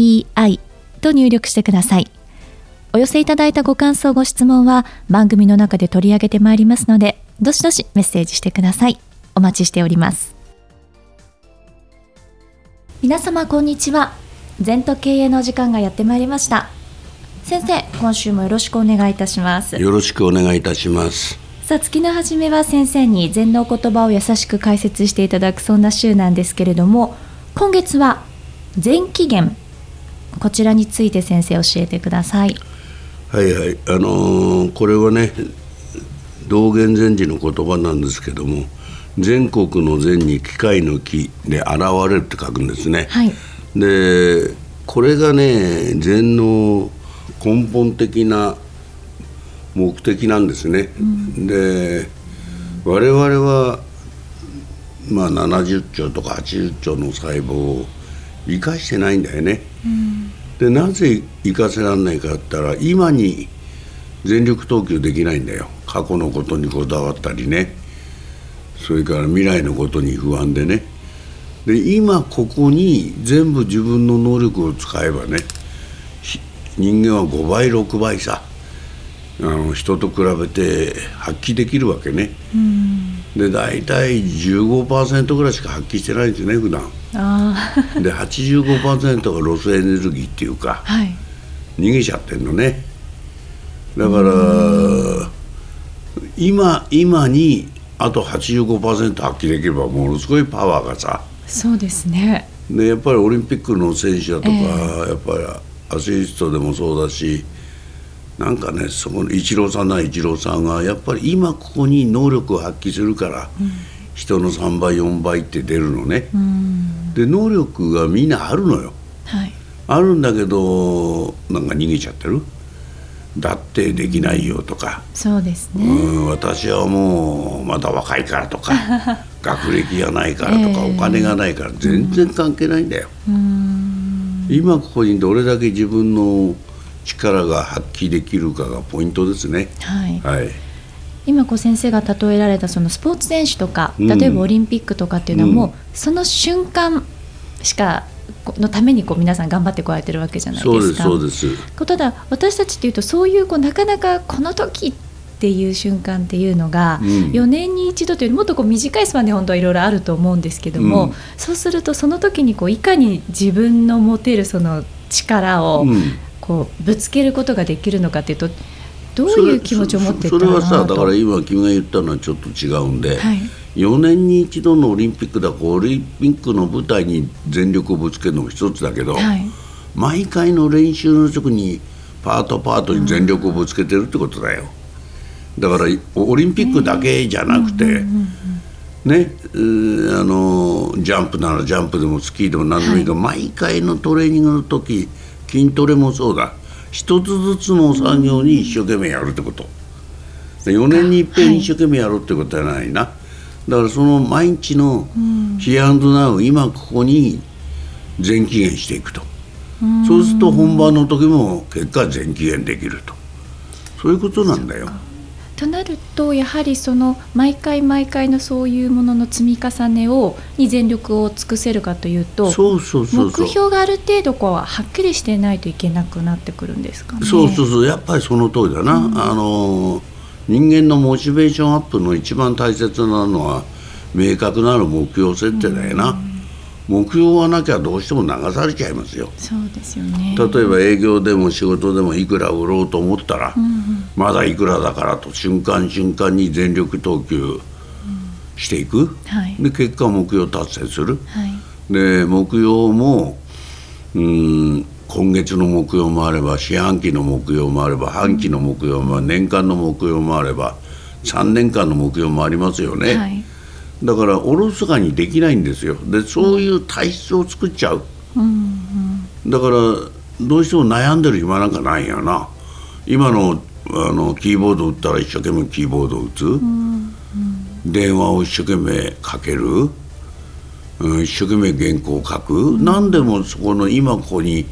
ZENTOKEIEI と入力してください。お寄せいただいたご感想、ご質問は番組の中で取り上げてまいりますので、どしどしメッセージしてください。お待ちしております。皆様こんにちは。全都経営の時間がやってまいりました。先生、今週もよろしくお願いいたします。よろしくお願いいたします。さあ月の初めは先生に禅の言葉を優しく解説していただくそんな週なんですけれども今月は禅起源こちらについて先生教えてください。はいはい。あのー、これはね道元禅師の言葉なんですけども全国の禅に機械の木で現れるって書くんですね、はい、でこれがね禅の根本的な目的なんですね。うん、で我々はまあ70兆とか80兆の細胞を生かしてないんだよね。うん、でなぜ生かせられないかって言ったら今に全力投球できないんだよ。過去のことにこだわったりね。それから未来のことに不安でね。で今ここに全部自分の能力を使えばね人間は5倍6倍さあの人と比べて発揮できるわけね、うん、で大体15%ぐらいしか発揮してないんですね普段。あ で85%がロスエネルギーっていうか、はい、逃げちゃってんのね。だから今今にあと85%発揮できればものすごいパワーがさ。そうですね。でやっぱりオリンピックの選手だとか、えー、やっぱりアスリートでもそうだしなんかねそこのイチローさんなイチローさんがやっぱり今ここに能力を発揮するから、うん、人の3倍4倍って出るのね、うん、で能力がみんなあるのよ、はい、あるんだけどなんか逃げちゃってる。だってできないよとか。そうですね。うん私はもうまだ若いからとか 学歴がないからとか、えー、お金がないから全然関係ないんだよ、今ここにどれだけ自分の力が発揮できるかがポイントですね。はい、はい、今こう先生が例えられたそのスポーツ選手とか例えばオリンピックとかっていうのはもうその瞬間しかのためにこう皆さん頑張ってこられてるわけじゃないですか。そうですただ私たちっていうとそういうこうなかなかこの時っていう瞬間っていうのが、4年に一度というよりもっとこう短いスパンで本当はいろいろあると思うんですけども、うん、そうするとその時にこういかに自分の持てるその力を、こうぶつけることができるのかというとどういう気持ちを持ってそれはさだから今君が言ったのはちょっと違うんで、はい、4年に一度のオリンピックだオリンピックの舞台に全力をぶつけるのも一つだけど、はい、毎回の練習の時にパートパートに全力をぶつけてるってことだよ。だからオリンピックだけじゃなくて、ね、あのジャンプならジャンプでもスキーでも何でもいいか、はい、毎回のトレーニングの時筋トレもそうだ。一つずつの作業に一生懸命やるってこと。4年にいっぺん一生懸命やるってことはないな、はい、だからその毎日のヒアンドナウ今ここに全期限していくと。そうすると本番の時も結果全期限できると。そういうことなんだよ。となるとやはりその毎回毎回のそういうものの積み重ねをに全力を尽くせるかというと目標がある程度こうはっきりしてないといけなくなってくるんですかね。そうそうそう。やっぱりその通りだな、うん、あの人間のモチベーションアップの一番大切なのは明確なる目標設定だよな。うん。目標はなきゃどうしても流されちゃいますよ。そうですよね。例えば営業でも仕事でもいくら売ろうと思ったら、うんうん、まだいくらだからと瞬間瞬間に全力投球していく、うんはい、で結果目標達成する、はい、で目標もうん今月の目標もあれば四半期の目標もあれば半期の目標もあれば年間の目標もあれば3年間の目標もありますよね。はい。だからおろそかにできないんですよ。でそういう体質を作っちゃう、うん。うん、だからどうしても悩んでる暇なんかないよな。今のあのキーボード打ったら一生懸命キーボード打つ、うんうん、電話を一生懸命かける、うん、一生懸命原稿を書く、うん、何でもそこの今ここに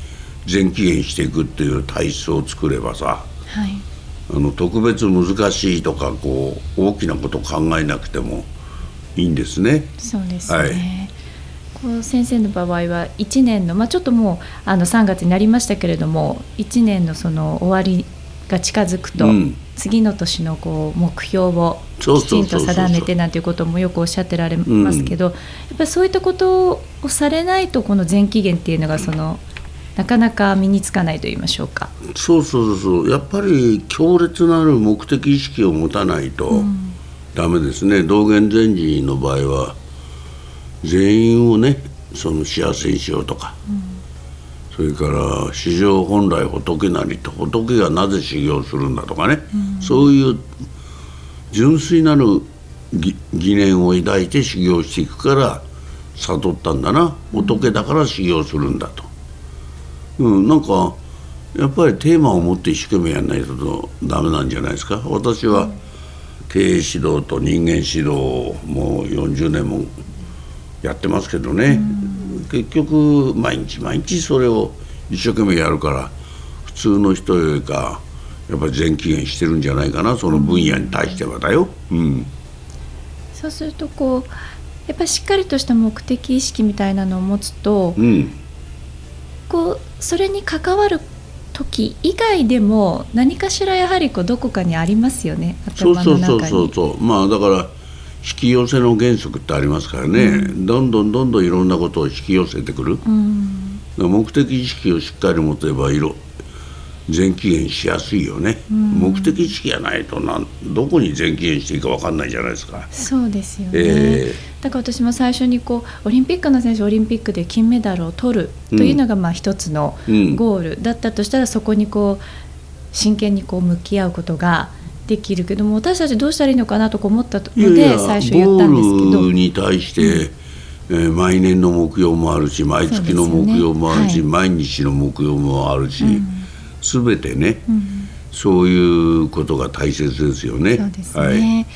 全期限していくっていう体質を作ればさ、はい、あの特別難しいとかこう大きなこと考えなくてもいいんですね。そうですね、はい。先生の場合は1年の、まあ、ちょっともうあの3月になりましたけれども1年のその終わりが近づくと、うん、次の年のこう目標をきちんと定めてなんていうこともよくおっしゃってられますけど、やっぱりそういったことをされないとこの前期限っていうのがそのなかなか身につかないと言いましょうか。そうそうそうやっぱり強烈なる目的意識を持たないとダメですね、うん、道元禅師の場合は全員をねその幸せにしようとか、うん、それから史上本来仏なりと仏がなぜ修行するんだとかね、うん、そういう純粋なる疑念を抱いて修行していくから悟ったんだな。仏だから修行するんだと。うん、なんかやっぱりテーマを持って一生懸命やらないとダメなんじゃないですか。私は経営指導と人間指導をもう40年もやってますけどね、結局毎日毎日それを一生懸命やるから普通の人よりかやっぱり全期限してるんじゃないかなその分野に対してはだよ。うん、そうするとこうやっぱりしっかりとした目的意識みたいなのを持つと、うん、こうそれに関わる時以外でも何かしらやはりこうどこかにありますよねそうそうそうそうそう。まあだから引き寄せの原則ってありますからね、うん、どんどんどんどんいろんなことを引き寄せてくる、うん、目的意識をしっかり持てばいろ全期限しやすいよね、うん、目的意識がないとなんどこに全期限していいか分かんないじゃないですか。そうですよね、えー、だから私も最初にこうオリンピックの選手オリンピックで金メダルを取るというのがまあ一つのゴールだったとしたら、そこにこう真剣にこう向き合うことができるけども私たちどうしたらいいのかなと思ったので最初言ったんですけど。に対して、えー、毎年の目標もあるし毎月の目標もあるし、ねはい、毎日の目標もあるし、うん全てね、うん、そういうことが大切ですよね。そうですね、はい、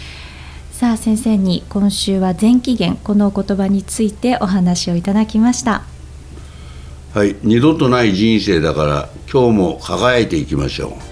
さあ先生に今週は前期限この言葉についてお話をいただきました。はい、二度とない人生だから今日も輝いていきましょう。